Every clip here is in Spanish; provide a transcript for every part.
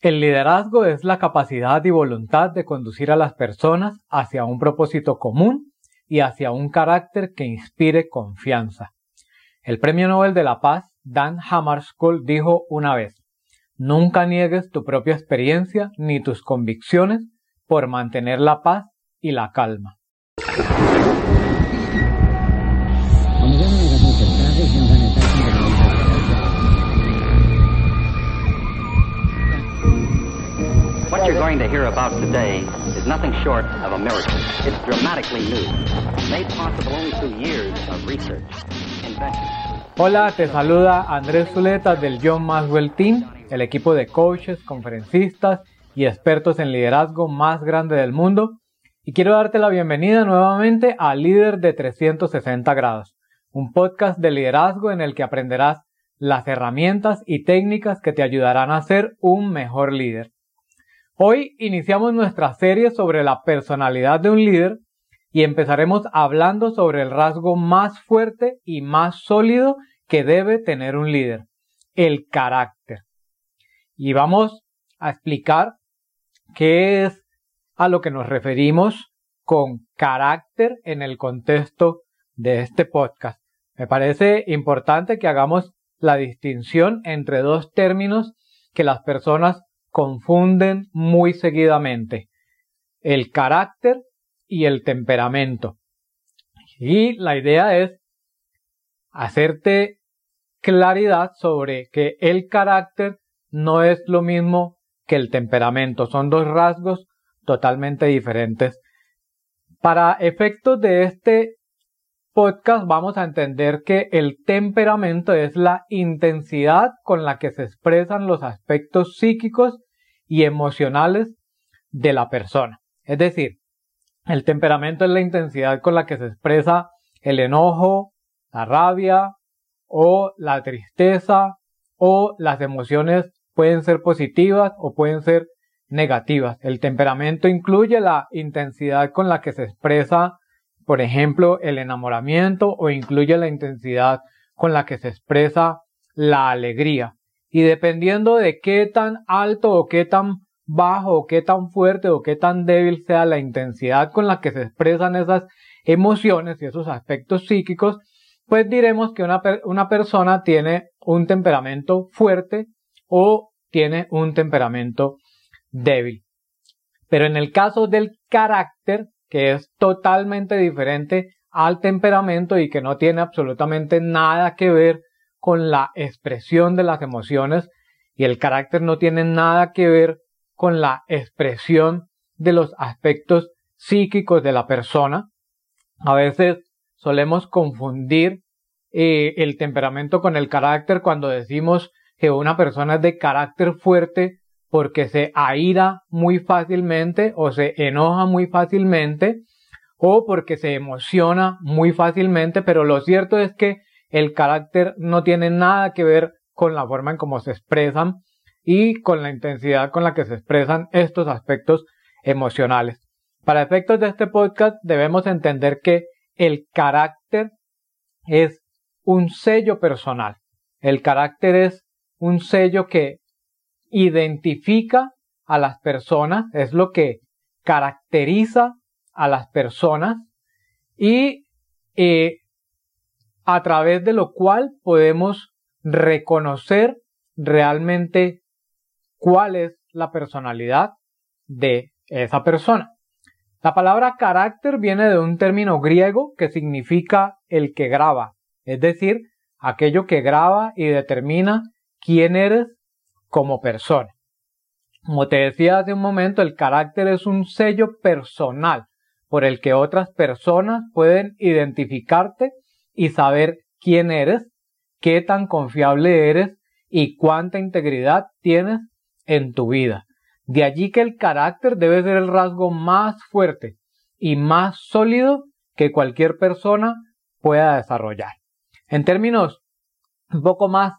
El liderazgo es la capacidad y voluntad de conducir a las personas hacia un propósito común y hacia un carácter que inspire confianza. El Premio Nobel de la Paz, Dan Hammarskjöld, dijo una vez, Nunca niegues tu propia experiencia ni tus convicciones por mantener la paz y la calma. You're going to hear about today is nothing short of a miracle. It's dramatically new, made possible only through years of research. Hola, te saluda Andrés Zuleta del John Maxwell Team, el equipo de coaches, conferencistas y expertos en liderazgo más grande del mundo. Y quiero darte la bienvenida nuevamente a Líder de 360 grados, un podcast de liderazgo en el que aprenderás las herramientas y técnicas que te ayudarán a ser un mejor líder. Hoy iniciamos nuestra serie sobre la personalidad de un líder y empezaremos hablando sobre el rasgo más fuerte y más sólido que debe tener un líder, el carácter. Y vamos a explicar qué es a lo que nos referimos con carácter en el contexto de este podcast. Me parece importante que hagamos la distinción entre dos términos que las personas confunden muy seguidamente el carácter y el temperamento. Y la idea es hacerte claridad sobre que el carácter no es lo mismo que el temperamento. Son dos rasgos totalmente diferentes. Para efectos de este podcast vamos a entender que el temperamento es la intensidad con la que se expresan los aspectos psíquicos y emocionales de la persona. Es decir, el temperamento es la intensidad con la que se expresa el enojo, la rabia o la tristeza o las emociones pueden ser positivas o pueden ser negativas. El temperamento incluye la intensidad con la que se expresa, por ejemplo, el enamoramiento o incluye la intensidad con la que se expresa la alegría y dependiendo de qué tan alto o qué tan bajo o qué tan fuerte o qué tan débil sea la intensidad con la que se expresan esas emociones y esos aspectos psíquicos, pues diremos que una, una persona tiene un temperamento fuerte o tiene un temperamento débil. Pero en el caso del carácter, que es totalmente diferente al temperamento y que no tiene absolutamente nada que ver con la expresión de las emociones y el carácter no tiene nada que ver con la expresión de los aspectos psíquicos de la persona. A veces solemos confundir eh, el temperamento con el carácter cuando decimos que una persona es de carácter fuerte porque se aira muy fácilmente o se enoja muy fácilmente o porque se emociona muy fácilmente, pero lo cierto es que el carácter no tiene nada que ver con la forma en cómo se expresan y con la intensidad con la que se expresan estos aspectos emocionales. Para efectos de este podcast debemos entender que el carácter es un sello personal. El carácter es un sello que identifica a las personas, es lo que caracteriza a las personas y eh, a través de lo cual podemos reconocer realmente cuál es la personalidad de esa persona. La palabra carácter viene de un término griego que significa el que graba, es decir, aquello que graba y determina quién eres como persona. Como te decía hace un momento, el carácter es un sello personal por el que otras personas pueden identificarte y saber quién eres, qué tan confiable eres y cuánta integridad tienes en tu vida. De allí que el carácter debe ser el rasgo más fuerte y más sólido que cualquier persona pueda desarrollar. En términos un poco más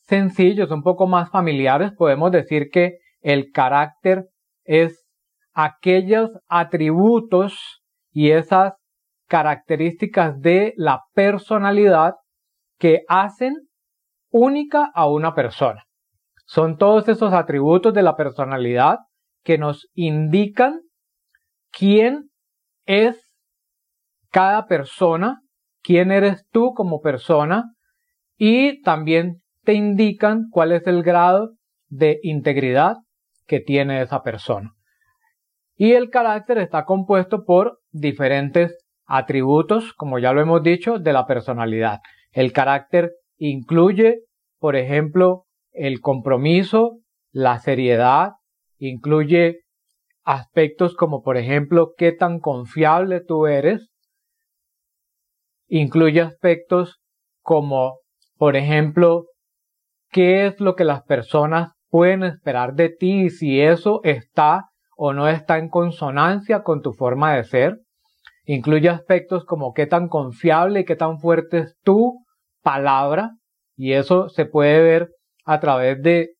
sencillos, un poco más familiares, podemos decir que el carácter es aquellos atributos y esas características de la personalidad que hacen única a una persona. Son todos esos atributos de la personalidad que nos indican quién es cada persona, quién eres tú como persona y también te indican cuál es el grado de integridad que tiene esa persona. Y el carácter está compuesto por diferentes atributos, como ya lo hemos dicho, de la personalidad. El carácter incluye, por ejemplo, el compromiso, la seriedad, incluye aspectos como, por ejemplo, qué tan confiable tú eres, incluye aspectos como, por ejemplo, qué es lo que las personas pueden esperar de ti y si eso está o no está en consonancia con tu forma de ser. Incluye aspectos como qué tan confiable y qué tan fuerte es tu palabra y eso se puede ver a través de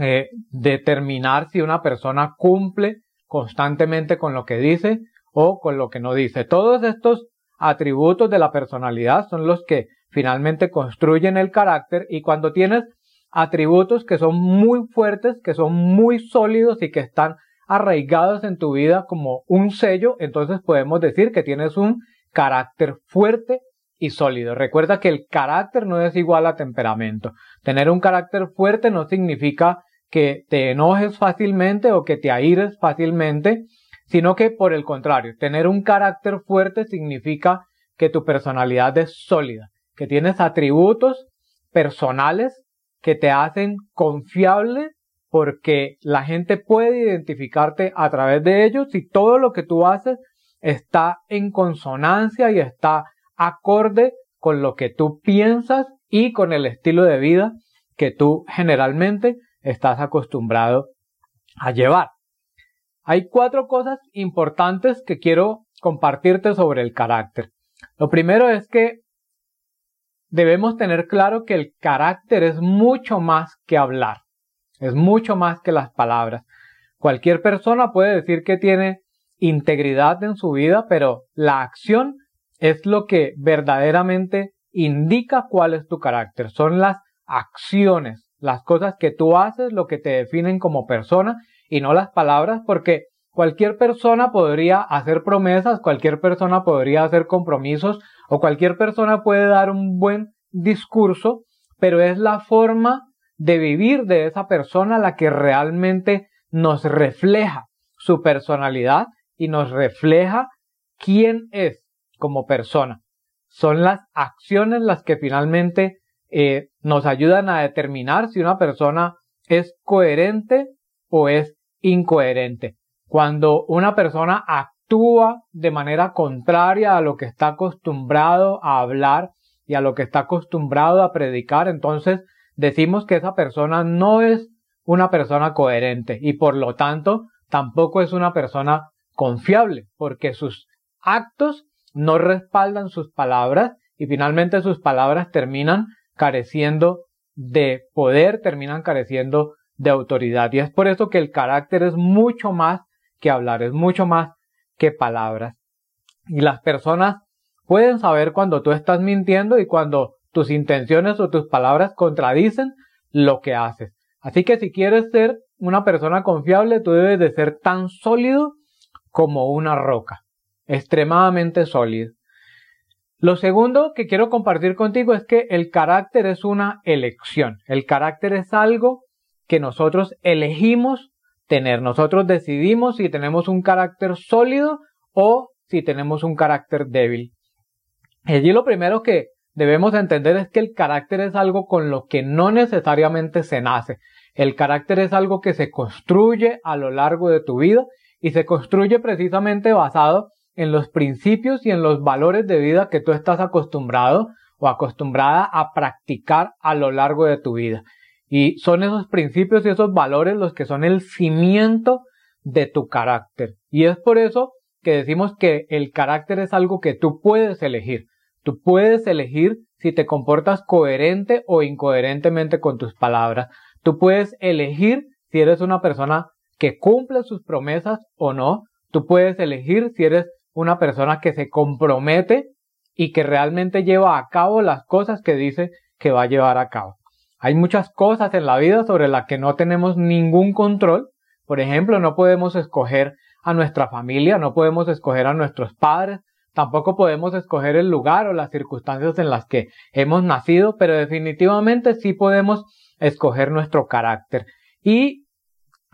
eh, determinar si una persona cumple constantemente con lo que dice o con lo que no dice. Todos estos atributos de la personalidad son los que finalmente construyen el carácter y cuando tienes atributos que son muy fuertes, que son muy sólidos y que están arraigados en tu vida como un sello, entonces podemos decir que tienes un carácter fuerte y sólido. Recuerda que el carácter no es igual a temperamento. Tener un carácter fuerte no significa que te enojes fácilmente o que te aires fácilmente, sino que por el contrario, tener un carácter fuerte significa que tu personalidad es sólida, que tienes atributos personales que te hacen confiable porque la gente puede identificarte a través de ellos y todo lo que tú haces está en consonancia y está acorde con lo que tú piensas y con el estilo de vida que tú generalmente estás acostumbrado a llevar. Hay cuatro cosas importantes que quiero compartirte sobre el carácter. Lo primero es que debemos tener claro que el carácter es mucho más que hablar, es mucho más que las palabras. Cualquier persona puede decir que tiene integridad en su vida, pero la acción es lo que verdaderamente indica cuál es tu carácter. Son las acciones, las cosas que tú haces, lo que te definen como persona y no las palabras, porque cualquier persona podría hacer promesas, cualquier persona podría hacer compromisos o cualquier persona puede dar un buen discurso, pero es la forma de vivir de esa persona la que realmente nos refleja su personalidad y nos refleja quién es como persona. Son las acciones las que finalmente eh, nos ayudan a determinar si una persona es coherente o es incoherente. Cuando una persona actúa de manera contraria a lo que está acostumbrado a hablar y a lo que está acostumbrado a predicar, entonces decimos que esa persona no es una persona coherente y por lo tanto tampoco es una persona confiable porque sus actos no respaldan sus palabras y finalmente sus palabras terminan careciendo de poder, terminan careciendo de autoridad. Y es por eso que el carácter es mucho más que hablar, es mucho más que palabras. Y las personas pueden saber cuando tú estás mintiendo y cuando tus intenciones o tus palabras contradicen lo que haces. Así que si quieres ser una persona confiable, tú debes de ser tan sólido como una roca, extremadamente sólido. Lo segundo que quiero compartir contigo es que el carácter es una elección. El carácter es algo que nosotros elegimos tener. Nosotros decidimos si tenemos un carácter sólido o si tenemos un carácter débil. Allí lo primero que debemos entender es que el carácter es algo con lo que no necesariamente se nace. El carácter es algo que se construye a lo largo de tu vida y se construye precisamente basado en los principios y en los valores de vida que tú estás acostumbrado o acostumbrada a practicar a lo largo de tu vida. Y son esos principios y esos valores los que son el cimiento de tu carácter. Y es por eso que decimos que el carácter es algo que tú puedes elegir. Tú puedes elegir si te comportas coherente o incoherentemente con tus palabras. Tú puedes elegir si eres una persona que cumple sus promesas o no. Tú puedes elegir si eres una persona que se compromete y que realmente lleva a cabo las cosas que dice que va a llevar a cabo. Hay muchas cosas en la vida sobre las que no tenemos ningún control. Por ejemplo, no podemos escoger a nuestra familia, no podemos escoger a nuestros padres, tampoco podemos escoger el lugar o las circunstancias en las que hemos nacido, pero definitivamente sí podemos escoger nuestro carácter. Y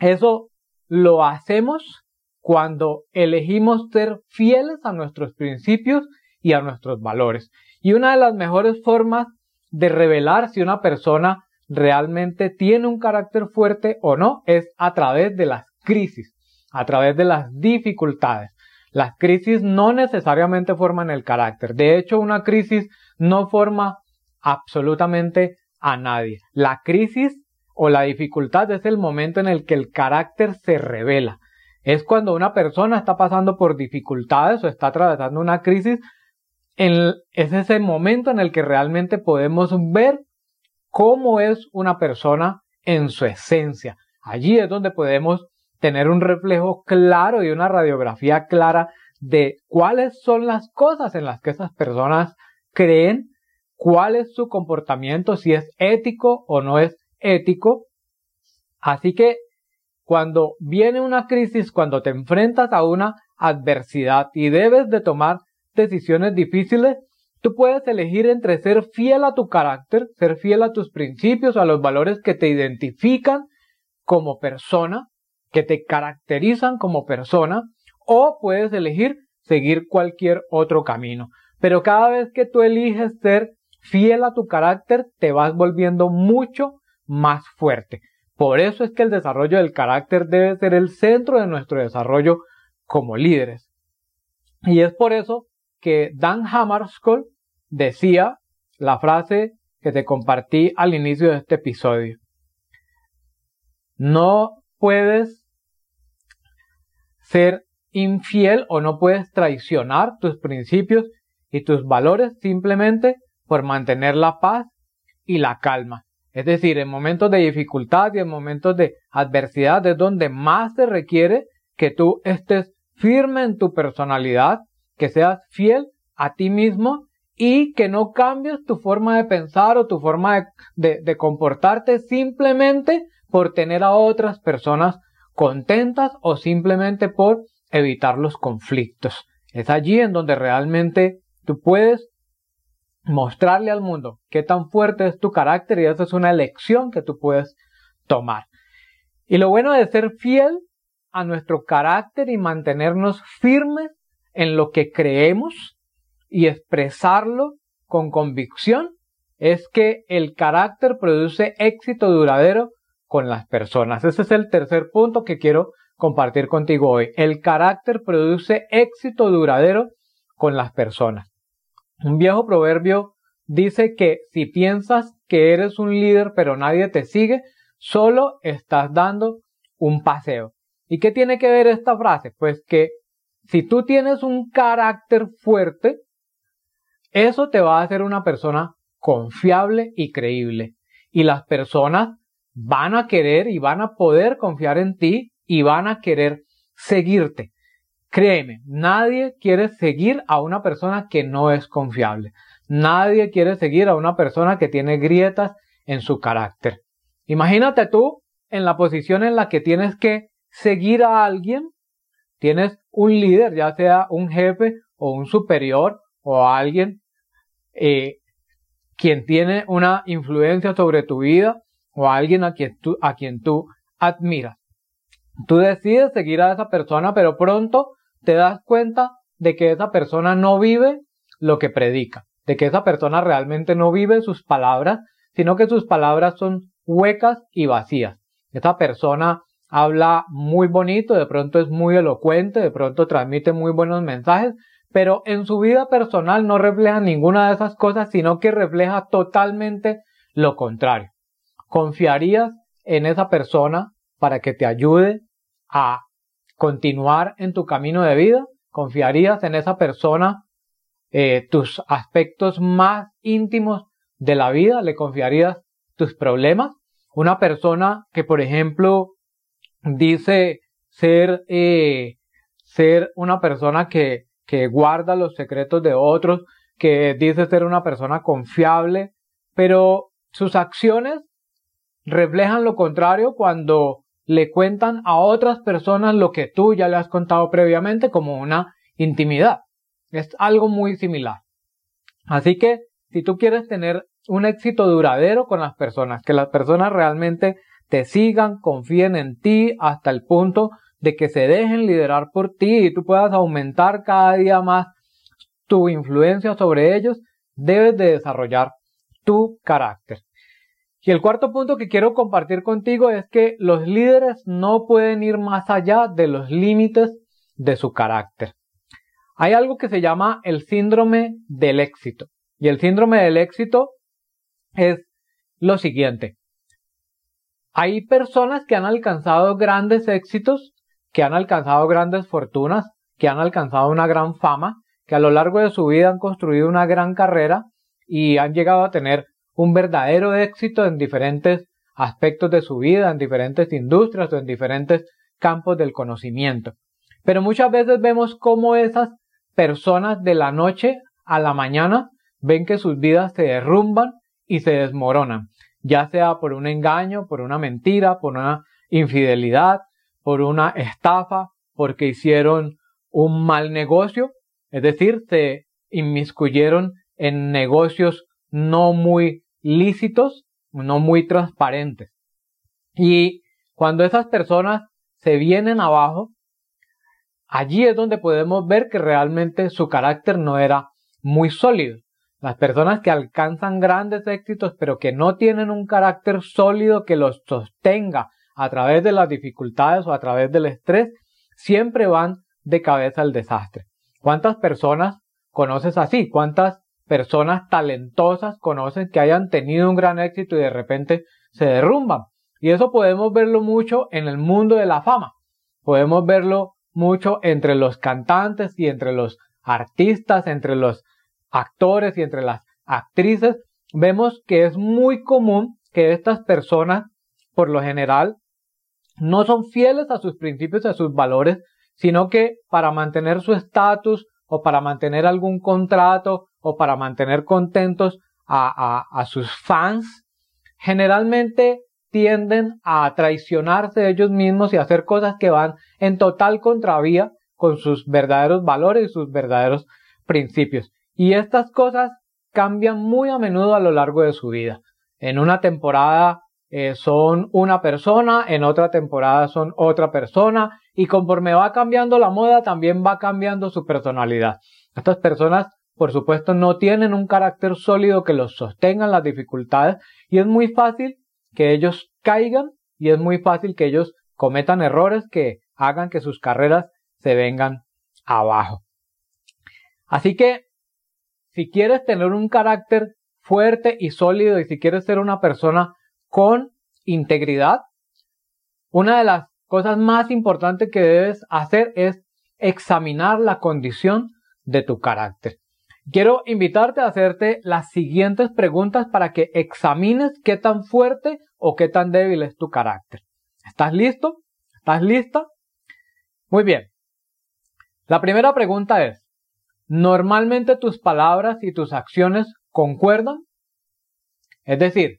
eso lo hacemos cuando elegimos ser fieles a nuestros principios y a nuestros valores. Y una de las mejores formas de revelar si una persona realmente tiene un carácter fuerte o no es a través de las crisis, a través de las dificultades. Las crisis no necesariamente forman el carácter. De hecho, una crisis no forma absolutamente a nadie. La crisis o la dificultad es el momento en el que el carácter se revela. Es cuando una persona está pasando por dificultades o está atravesando una crisis es ese momento en el que realmente podemos ver cómo es una persona en su esencia. Allí es donde podemos tener un reflejo claro y una radiografía clara de cuáles son las cosas en las que esas personas creen, cuál es su comportamiento, si es ético o no es ético. Así que cuando viene una crisis, cuando te enfrentas a una adversidad y debes de tomar decisiones difíciles, tú puedes elegir entre ser fiel a tu carácter, ser fiel a tus principios, a los valores que te identifican como persona, que te caracterizan como persona, o puedes elegir seguir cualquier otro camino. Pero cada vez que tú eliges ser fiel a tu carácter, te vas volviendo mucho más fuerte. Por eso es que el desarrollo del carácter debe ser el centro de nuestro desarrollo como líderes. Y es por eso que Dan Hammarskjöld decía la frase que te compartí al inicio de este episodio. No puedes ser infiel o no puedes traicionar tus principios y tus valores simplemente por mantener la paz y la calma. Es decir, en momentos de dificultad y en momentos de adversidad es donde más se requiere que tú estés firme en tu personalidad, que seas fiel a ti mismo y que no cambies tu forma de pensar o tu forma de, comportarte simplemente por tener a otras personas contentas o simplemente por evitar los conflictos. Es allí en donde realmente tú puedes mostrarle al mundo qué tan fuerte es tu carácter y esa es una elección que tú puedes tomar. Y lo bueno de ser fiel a nuestro carácter y mantenernos firmes en lo que creemos y expresarlo con convicción es que el carácter produce éxito duradero con las personas. Ese es el tercer punto que quiero compartir contigo hoy. El carácter produce éxito duradero con las personas. Un viejo proverbio dice que si piensas que eres un líder pero nadie te sigue, solo estás dando un paseo. ¿Y qué tiene que ver esta frase? Pues que si tú tienes un carácter fuerte, eso te va a hacer una persona confiable y creíble. Y las personas van a querer y van a poder confiar en ti y van a querer seguirte. Créeme, nadie quiere seguir a una persona que no es confiable. Nadie quiere seguir a una persona que tiene grietas en su carácter. Imagínate tú en la posición en la que tienes que seguir a alguien tienes un líder, ya sea un jefe o un superior o alguien eh, quien tiene una influencia sobre tu vida o alguien a quien tú, a quien tú admiras. Tú decides seguir a esa persona, pero pronto te das cuenta de que esa persona no vive lo que predica, de que esa persona realmente no vive sus palabras, sino que sus palabras son huecas y vacías. Esa persona habla muy bonito, de pronto es muy elocuente, de pronto transmite muy buenos mensajes, pero en su vida personal no refleja ninguna de esas cosas, sino que refleja totalmente lo contrario. ¿Confiarías en esa persona para que te ayude a continuar en tu camino de vida? ¿Confiarías en esa persona eh, tus aspectos más íntimos de la vida? ¿Le confiarías tus problemas? Una persona que, por ejemplo, dice ser, eh, ser una persona que, que guarda los secretos de otros, que dice ser una persona confiable, pero sus acciones reflejan lo contrario cuando le cuentan a otras personas lo que tú ya le has contado previamente como una intimidad. Es algo muy similar. Así que si tú quieres tener un éxito duradero con las personas, que las personas realmente te sigan, confíen en ti hasta el punto de que se dejen liderar por ti y tú puedas aumentar cada día más tu influencia sobre ellos, debes de desarrollar tu carácter. Y el cuarto punto que quiero compartir contigo es que los líderes no pueden ir más allá de los límites de su carácter. Hay algo que se llama el síndrome del éxito. Y el síndrome del éxito es lo siguiente. Hay personas que han alcanzado grandes éxitos, que han alcanzado grandes fortunas, que han alcanzado una gran fama, que a lo largo de su vida han construido una gran carrera y han llegado a tener un verdadero éxito en diferentes aspectos de su vida, en diferentes industrias o en diferentes campos del conocimiento. Pero muchas veces vemos cómo esas personas de la noche a la mañana ven que sus vidas se derrumban y se desmoronan, ya sea por un engaño, por una mentira, por una infidelidad, por una estafa, porque hicieron un mal negocio, es decir, se inmiscuyeron en negocios no muy lícitos, no muy transparentes. Y cuando esas personas se vienen abajo, allí es donde podemos ver que realmente su carácter no era muy sólido. Las personas que alcanzan grandes éxitos pero que no tienen un carácter sólido que los sostenga a través de las dificultades o a través del estrés, siempre van de cabeza al desastre. ¿Cuántas personas conoces así? ¿Cuántas personas talentosas conocen que hayan tenido un gran éxito y de repente se derrumban. Y eso podemos verlo mucho en el mundo de la fama. Podemos verlo mucho entre los cantantes y entre los artistas, entre los actores y entre las actrices. Vemos que es muy común que estas personas, por lo general, no son fieles a sus principios a sus valores, sino que para mantener su estatus o para mantener algún contrato o para mantener contentos a, a, sus fans, generalmente tienden a traicionarse ellos mismos y hacer cosas que van en total contravía con sus verdaderos valores y sus verdaderos principios. Y estas cosas cambian muy a menudo a lo largo de su vida. En una temporada eh, son una persona, en otra temporada son otra persona y conforme va cambiando la moda también va cambiando su personalidad. Estas personas por supuesto no tienen un carácter sólido que los sostenga en las dificultades y es muy fácil que ellos caigan y es muy fácil que ellos cometan errores que hagan que sus carreras se vengan abajo. Así que si quieres tener un carácter fuerte y sólido y si quieres ser una persona con integridad, una de las cosas más importantes que debes hacer es examinar la condición de tu carácter. Quiero invitarte a hacerte las siguientes preguntas para que examines qué tan fuerte o qué tan débil es tu carácter. ¿Estás listo? ¿Estás lista? Muy bien. La primera pregunta es, ¿normalmente tus palabras y tus acciones concuerdan? Es decir,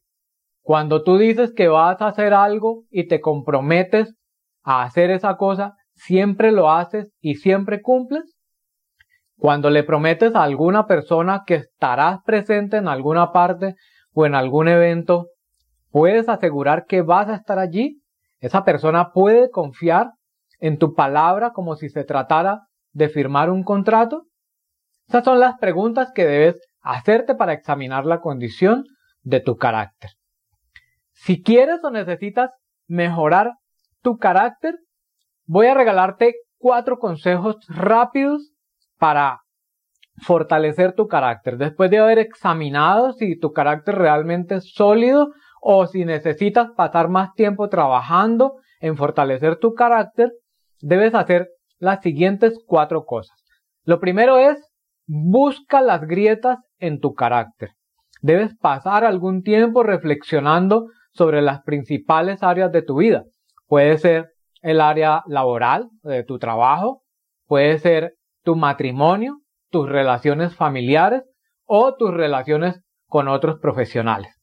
cuando tú dices que vas a hacer algo y te comprometes a hacer esa cosa, ¿siempre lo haces y siempre cumples? Cuando le prometes a alguna persona que estarás presente en alguna parte o en algún evento, ¿puedes asegurar que vas a estar allí? ¿Esa persona puede confiar en tu palabra como si se tratara de firmar un contrato? Esas son las preguntas que debes hacerte para examinar la condición de tu carácter. Si quieres o necesitas mejorar tu carácter, voy a regalarte cuatro consejos rápidos para fortalecer tu carácter. Después de haber examinado si tu carácter realmente es sólido o si necesitas pasar más tiempo trabajando en fortalecer tu carácter, debes hacer las siguientes cuatro cosas. Lo primero es busca las grietas en tu carácter. Debes pasar algún tiempo reflexionando sobre las principales áreas de tu vida. Puede ser el área laboral de tu trabajo, puede ser tu matrimonio, tus relaciones familiares o tus relaciones con otros profesionales.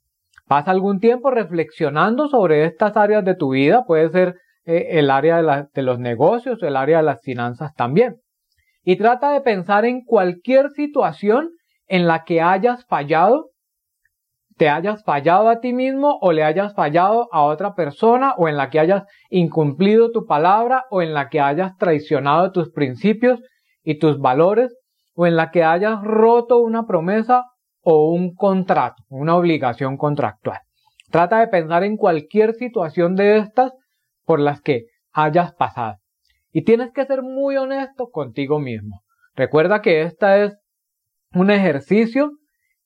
Pasa algún tiempo reflexionando sobre estas áreas de tu vida, puede ser eh, el área de, de los negocios, el área de las finanzas también. Y trata de pensar en cualquier situación en la que hayas fallado, te hayas fallado a ti mismo o le hayas fallado a otra persona o en la que hayas incumplido tu palabra o en la que hayas traicionado tus principios y tus valores o en la que hayas roto una promesa o un contrato, una obligación contractual. Trata de pensar en cualquier situación de estas por las que hayas pasado. Y tienes que ser muy honesto contigo mismo. Recuerda que esta es un ejercicio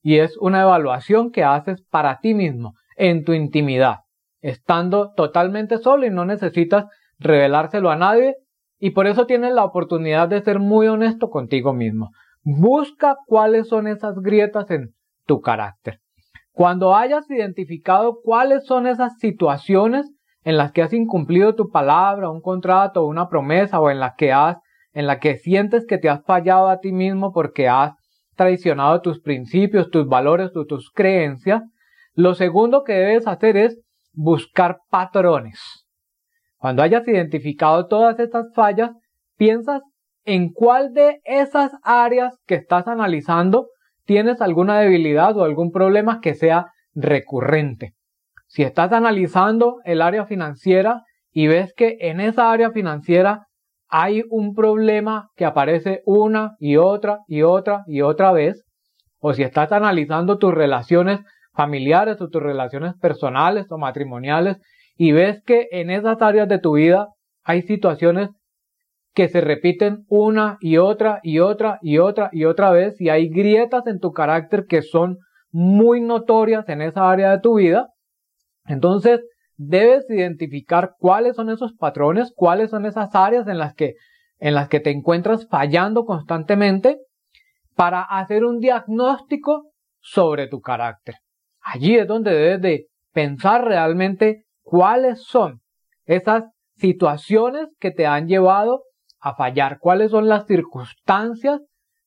y es una evaluación que haces para ti mismo, en tu intimidad, estando totalmente solo y no necesitas revelárselo a nadie y por eso tienes la oportunidad de ser muy honesto contigo mismo. Busca cuáles son esas grietas en tu carácter. Cuando hayas identificado cuáles son esas situaciones en las que has incumplido tu palabra, un contrato, una promesa o en las que has en la que sientes que te has fallado a ti mismo porque has traicionado tus principios, tus valores, tus, tus creencias, lo segundo que debes hacer es buscar patrones. Cuando hayas identificado todas estas fallas, piensas en cuál de esas áreas que estás analizando tienes alguna debilidad o algún problema que sea recurrente. Si estás analizando el área financiera y ves que en esa área financiera hay un problema que aparece una y otra y otra y otra vez, o si estás analizando tus relaciones familiares o tus relaciones personales o matrimoniales y ves que en esas áreas de tu vida hay situaciones que se repiten una y otra y otra y otra y otra vez y hay grietas en tu carácter que son muy notorias en esa área de tu vida, entonces debes identificar cuáles son esos patrones, cuáles son esas áreas en las que, en las que te encuentras fallando constantemente para hacer un diagnóstico sobre tu carácter. Allí es donde debes de pensar realmente cuáles son esas situaciones que te han llevado a fallar, cuáles son las circunstancias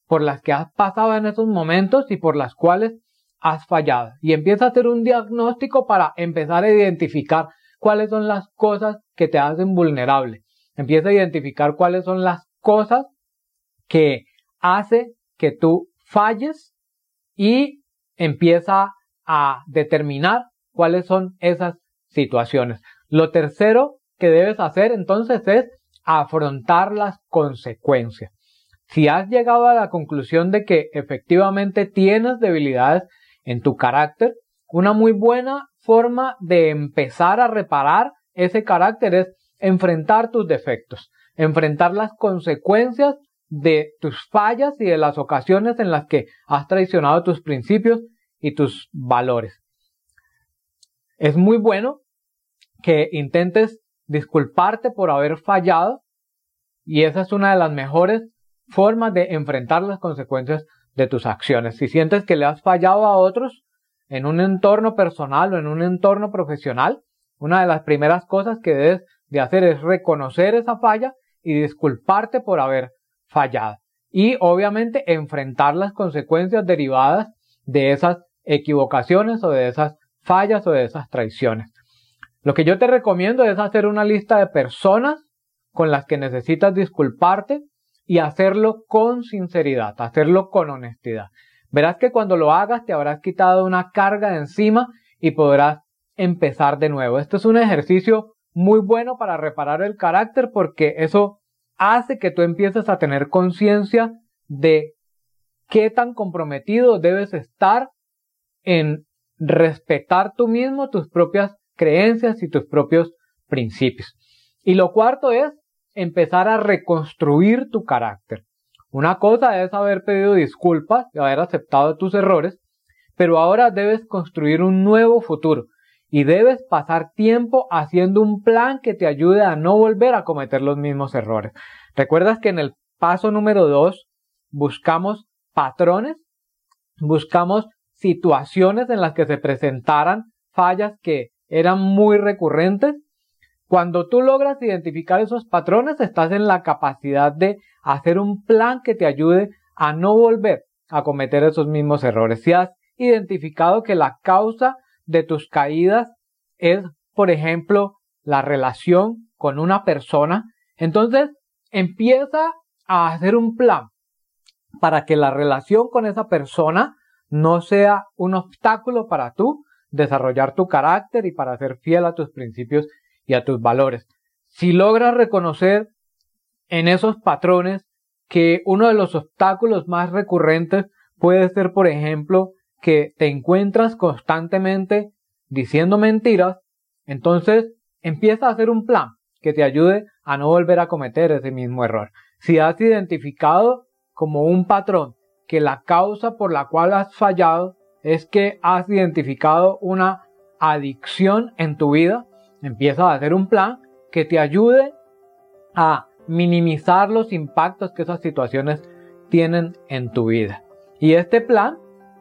por las que has pasado en esos momentos y por las cuales has fallado. Y empieza a hacer un diagnóstico para empezar a identificar cuáles son las cosas que te hacen vulnerable. Empieza a identificar cuáles son las cosas que hace que tú falles y empieza a determinar cuáles son esas situaciones. Lo tercero que debes hacer entonces es afrontar las consecuencias. Si has llegado a la conclusión de que efectivamente tienes debilidades en tu carácter, una muy buena forma de empezar a reparar ese carácter es enfrentar tus defectos, enfrentar las consecuencias de tus fallas y de las ocasiones en las que has traicionado tus principios y tus valores. Es muy bueno que intentes disculparte por haber fallado y esa es una de las mejores formas de enfrentar las consecuencias de tus acciones. Si sientes que le has fallado a otros en un entorno personal o en un entorno profesional, una de las primeras cosas que debes de hacer es reconocer esa falla y disculparte por haber fallado. Y obviamente enfrentar las consecuencias derivadas de esas equivocaciones o de esas fallas o de esas traiciones. Lo que yo te recomiendo es hacer una lista de personas con las que necesitas disculparte y hacerlo con sinceridad, hacerlo con honestidad. Verás que cuando lo hagas te habrás quitado una carga de encima y podrás empezar de nuevo. Esto es un ejercicio muy bueno para reparar el carácter porque eso hace que tú empieces a tener conciencia de qué tan comprometido debes estar en respetar tú mismo tus propias creencias y tus propios principios. Y lo cuarto es empezar a reconstruir tu carácter. Una cosa es haber pedido disculpas y haber aceptado tus errores, pero ahora debes construir un nuevo futuro y debes pasar tiempo haciendo un plan que te ayude a no volver a cometer los mismos errores. ¿Recuerdas que en el paso número 2 buscamos patrones? Buscamos situaciones en las que se presentaran fallas que eran muy recurrentes cuando tú logras identificar esos patrones, estás en la capacidad de hacer un plan que te ayude a no volver a cometer esos mismos errores. Si has identificado que la causa de tus caídas es, por ejemplo, la relación con una persona, entonces empieza a hacer un plan para que la relación con esa persona no sea un obstáculo para tú desarrollar tu carácter y para ser fiel a tus principios y a tus valores. Si logras reconocer en esos patrones que uno de los obstáculos más recurrentes puede ser, por ejemplo, que te encuentras constantemente diciendo mentiras, entonces empieza a hacer un plan que te ayude a no volver a cometer ese mismo error. Si has identificado como un patrón que la causa por la cual has fallado es que has identificado una adicción en tu vida, empieza a hacer un plan que te ayude a minimizar los impactos que esas situaciones tienen en tu vida. Y este plan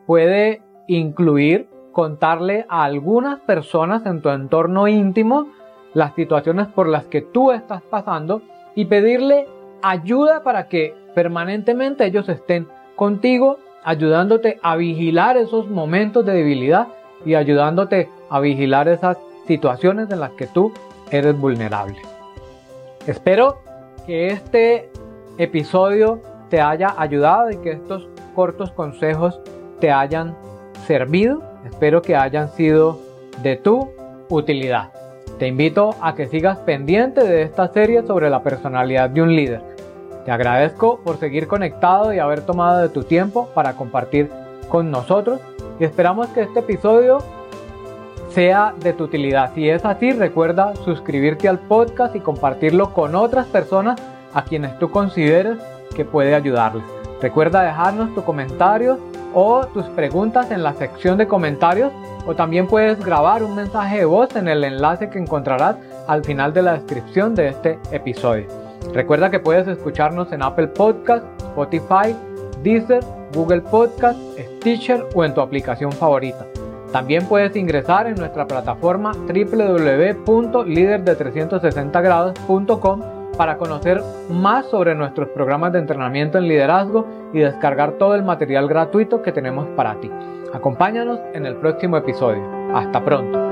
puede incluir contarle a algunas personas en tu entorno íntimo las situaciones por las que tú estás pasando y pedirle ayuda para que permanentemente ellos estén contigo, ayudándote a vigilar esos momentos de debilidad y ayudándote a vigilar esas situaciones en las que tú eres vulnerable. Espero que este episodio te haya ayudado y que estos cortos consejos te hayan servido. Espero que hayan sido de tu utilidad. Te invito a que sigas pendiente de esta serie sobre la personalidad de un líder. Te agradezco por seguir conectado y haber tomado de tu tiempo para compartir con nosotros y esperamos que este episodio sea de tu utilidad. Si es así, recuerda suscribirte al podcast y compartirlo con otras personas a quienes tú consideres que puede ayudarles. Recuerda dejarnos tu comentario o tus preguntas en la sección de comentarios o también puedes grabar un mensaje de voz en el enlace que encontrarás al final de la descripción de este episodio. Recuerda que puedes escucharnos en Apple Podcast, Spotify, Deezer, Google Podcast, Stitcher o en tu aplicación favorita. También puedes ingresar en nuestra plataforma www.liderde360grados.com para conocer más sobre nuestros programas de entrenamiento en liderazgo y descargar todo el material gratuito que tenemos para ti. Acompáñanos en el próximo episodio. Hasta pronto.